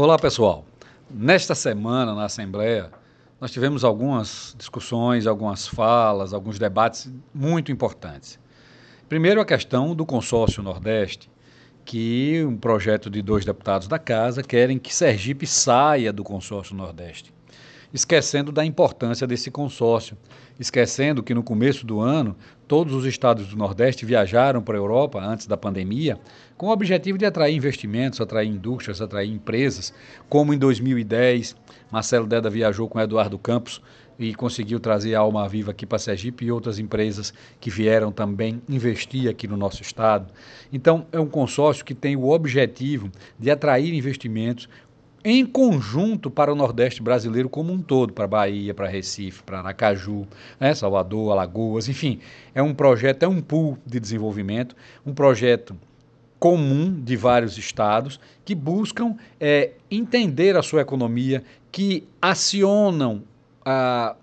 Olá, pessoal. Nesta semana, na Assembleia, nós tivemos algumas discussões, algumas falas, alguns debates muito importantes. Primeiro, a questão do consórcio Nordeste, que um projeto de dois deputados da Casa querem que Sergipe saia do consórcio Nordeste esquecendo da importância desse consórcio, esquecendo que no começo do ano todos os estados do Nordeste viajaram para a Europa antes da pandemia, com o objetivo de atrair investimentos, atrair indústrias, atrair empresas, como em 2010 Marcelo Deda viajou com Eduardo Campos e conseguiu trazer a Alma Viva aqui para Sergipe e outras empresas que vieram também investir aqui no nosso estado. Então, é um consórcio que tem o objetivo de atrair investimentos em conjunto para o Nordeste brasileiro como um todo, para Bahia, para Recife, para Aracaju, né, Salvador, Alagoas, enfim, é um projeto, é um pool de desenvolvimento, um projeto comum de vários estados que buscam é, entender a sua economia, que acionam, a,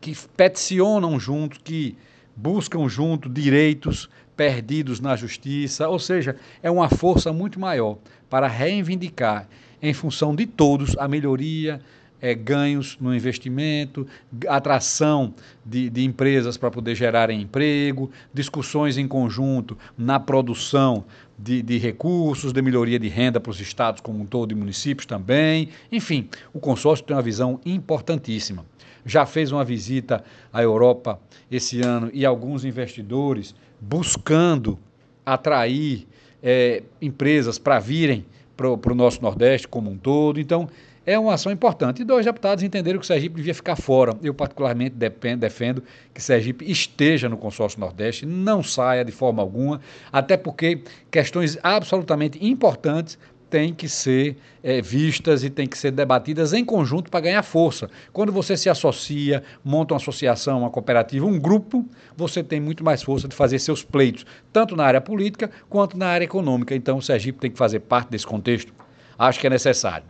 que peticionam junto, que buscam junto direitos perdidos na justiça, ou seja, é uma força muito maior para reivindicar em função de todos a melhoria, é, ganhos no investimento, atração de, de empresas para poder gerarem emprego, discussões em conjunto na produção de, de, recursos, de melhoria de renda para os estados como um todo e municípios também. Enfim, o consórcio tem uma visão importantíssima. Já fez uma visita à Europa esse ano e alguns investidores buscando atrair é, empresas para virem para o nosso Nordeste como um todo. Então, é uma ação importante. E dois deputados entenderam que o Sergipe devia ficar fora. Eu, particularmente, defendo que Sergipe esteja no consórcio Nordeste, não saia de forma alguma, até porque questões absolutamente importantes têm que ser é, vistas e têm que ser debatidas em conjunto para ganhar força. Quando você se associa, monta uma associação, uma cooperativa, um grupo, você tem muito mais força de fazer seus pleitos, tanto na área política quanto na área econômica. Então, o Sergipe tem que fazer parte desse contexto. Acho que é necessário.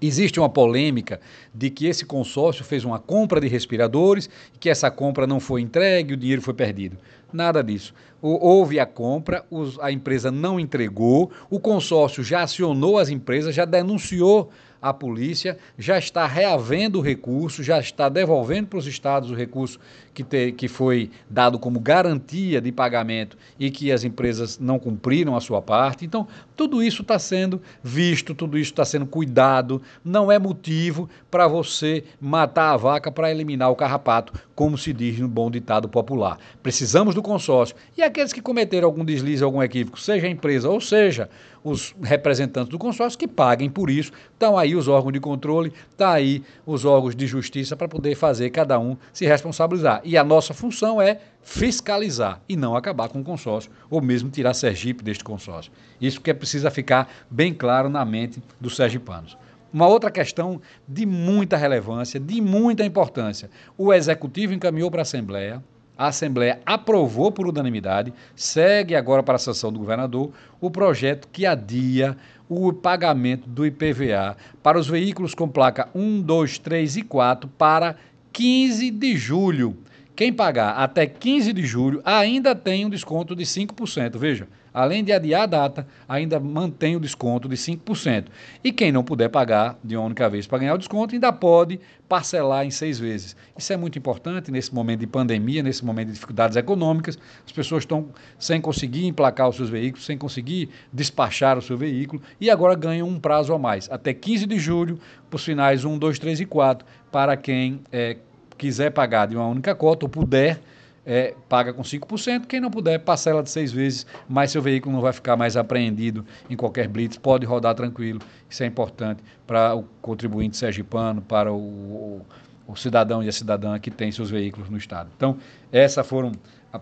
Existe uma polêmica de que esse consórcio fez uma compra de respiradores que essa compra não foi entregue, o dinheiro foi perdido. Nada disso. Houve a compra, a empresa não entregou, o consórcio já acionou as empresas, já denunciou a polícia já está reavendo o recurso, já está devolvendo para os estados o recurso que, te, que foi dado como garantia de pagamento e que as empresas não cumpriram a sua parte. Então, tudo isso está sendo visto, tudo isso está sendo cuidado. Não é motivo para você matar a vaca para eliminar o carrapato, como se diz no bom ditado popular. Precisamos do consórcio. E aqueles que cometeram algum deslize, algum equívoco, seja a empresa ou seja os representantes do consórcio, que paguem por isso. Estão aí os órgãos de controle, está aí os órgãos de justiça para poder fazer cada um se responsabilizar. E a nossa função é fiscalizar e não acabar com o consórcio, ou mesmo tirar Sergipe deste consórcio. Isso que precisa ficar bem claro na mente dos sergipanos. Uma outra questão de muita relevância, de muita importância. O Executivo encaminhou para a Assembleia, a Assembleia aprovou por unanimidade, segue agora para a sanção do governador, o projeto que adia o pagamento do IPVA para os veículos com placa 1, 2, 3 e 4 para 15 de julho. Quem pagar até 15 de julho ainda tem um desconto de 5%. Veja, além de adiar a data, ainda mantém o desconto de 5%. E quem não puder pagar de uma única vez para ganhar o desconto, ainda pode parcelar em seis vezes. Isso é muito importante nesse momento de pandemia, nesse momento de dificuldades econômicas. As pessoas estão sem conseguir emplacar os seus veículos, sem conseguir despachar o seu veículo e agora ganham um prazo a mais, até 15 de julho, para os finais 1, 2, 3 e 4, para quem é, quiser pagar de uma única cota ou puder, é, paga com 5%. Quem não puder, parcela de seis vezes, mas seu veículo não vai ficar mais apreendido em qualquer blitz, pode rodar tranquilo. Isso é importante para o contribuinte sergipano, para o, o, o cidadão e a cidadã que tem seus veículos no Estado. Então, essas foram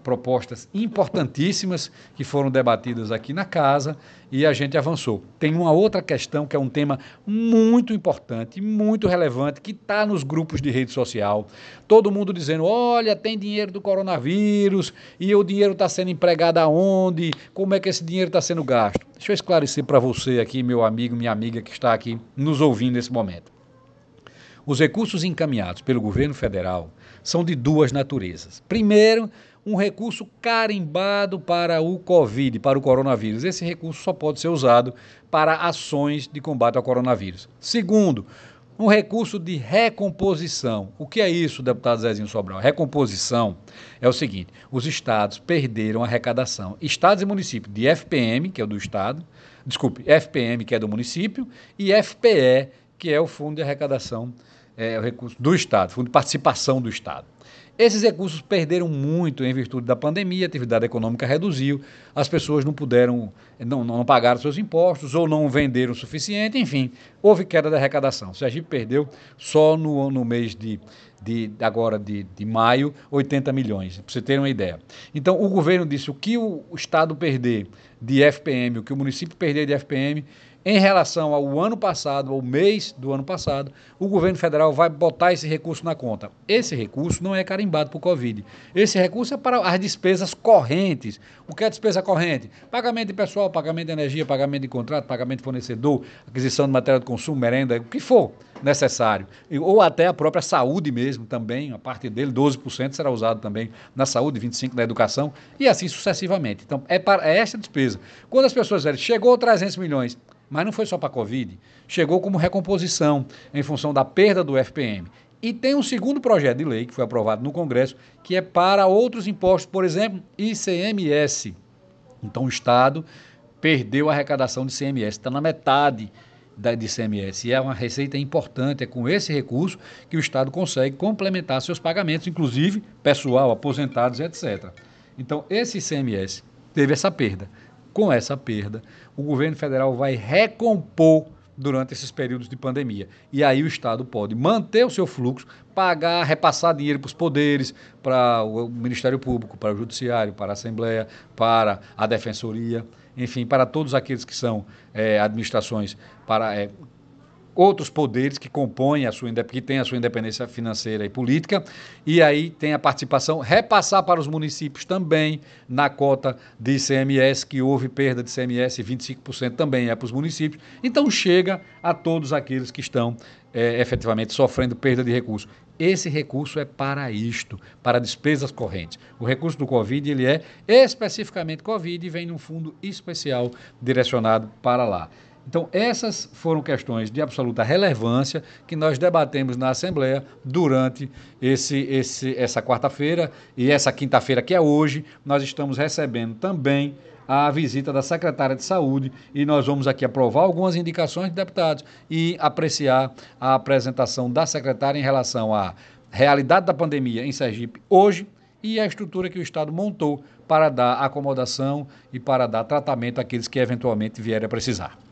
propostas importantíssimas que foram debatidas aqui na casa e a gente avançou. Tem uma outra questão que é um tema muito importante, muito relevante, que está nos grupos de rede social. Todo mundo dizendo: olha, tem dinheiro do coronavírus e o dinheiro está sendo empregado aonde? Como é que esse dinheiro está sendo gasto? Deixa eu esclarecer para você aqui, meu amigo, minha amiga que está aqui nos ouvindo nesse momento. Os recursos encaminhados pelo governo federal são de duas naturezas. Primeiro, um recurso carimbado para o Covid, para o coronavírus. Esse recurso só pode ser usado para ações de combate ao coronavírus. Segundo, um recurso de recomposição. O que é isso, deputado Zezinho Sobral? Recomposição é o seguinte: os estados perderam a arrecadação. Estados e municípios de FPM, que é do estado, desculpe, FPM, que é do município, e FPE, que é o Fundo de Arrecadação, é, o recurso do Estado, Fundo de Participação do Estado. Esses recursos perderam muito em virtude da pandemia, a atividade econômica reduziu, as pessoas não puderam, não, não pagaram seus impostos ou não venderam o suficiente, enfim, houve queda da arrecadação. O Sergipe perdeu só no, no mês de, de agora de, de maio 80 milhões, para você ter uma ideia. Então o governo disse o que o, Estado perder de FPM, o que o município perder de FPM, em relação ao ano passado, ao mês do ano passado, o governo federal vai botar esse recurso na conta. Esse recurso não é carimbado o Covid. Esse recurso é para as despesas correntes. O que é despesa corrente? Pagamento de pessoal, pagamento de energia, pagamento de contrato, pagamento de fornecedor, aquisição de matéria de consumo, merenda, o que for necessário. Ou até a própria saúde mesmo também, a parte dele, 12% será usado também na saúde, 25% na educação e assim sucessivamente. Então, é, para, é esta despesa. Quando as pessoas dizem, chegou 300 milhões, mas não foi só para a Covid, chegou como recomposição em função da perda do FPM. E tem um segundo projeto de lei que foi aprovado no Congresso, que é para outros impostos, por exemplo, ICMS. Então o Estado perdeu a arrecadação de ICMS, está na metade da, de ICMS. E é uma receita importante, é com esse recurso que o Estado consegue complementar seus pagamentos, inclusive pessoal, aposentados, etc. Então, esse ICMS teve essa perda com essa perda, o governo federal vai recompor durante esses períodos de pandemia. E aí o Estado pode manter o seu fluxo, pagar, repassar dinheiro para os poderes, para o Ministério Público, para o Judiciário, para a Assembleia, para a Defensoria, enfim, para todos aqueles que são é, administrações para é, outros poderes que compõem a sua que têm a sua independência financeira e política, e aí tem a participação, repassar para os municípios também na cota de ICMS, que houve perda de ICMS, 25% também é para os municípios. Então chega a todos aqueles que estão é, efetivamente sofrendo perda de recursos. Esse recurso é para isto, para despesas correntes. O recurso do Covid ele é especificamente Covid e vem num fundo especial direcionado para lá. Então, essas foram questões de absoluta relevância que nós debatemos na Assembleia durante esse, esse, essa quarta-feira e essa quinta-feira, que é hoje, nós estamos recebendo também a visita da secretária de Saúde e nós vamos aqui aprovar algumas indicações de deputados e apreciar a apresentação da secretária em relação à realidade da pandemia em Sergipe hoje e a estrutura que o Estado montou para dar acomodação e para dar tratamento àqueles que eventualmente vierem a precisar.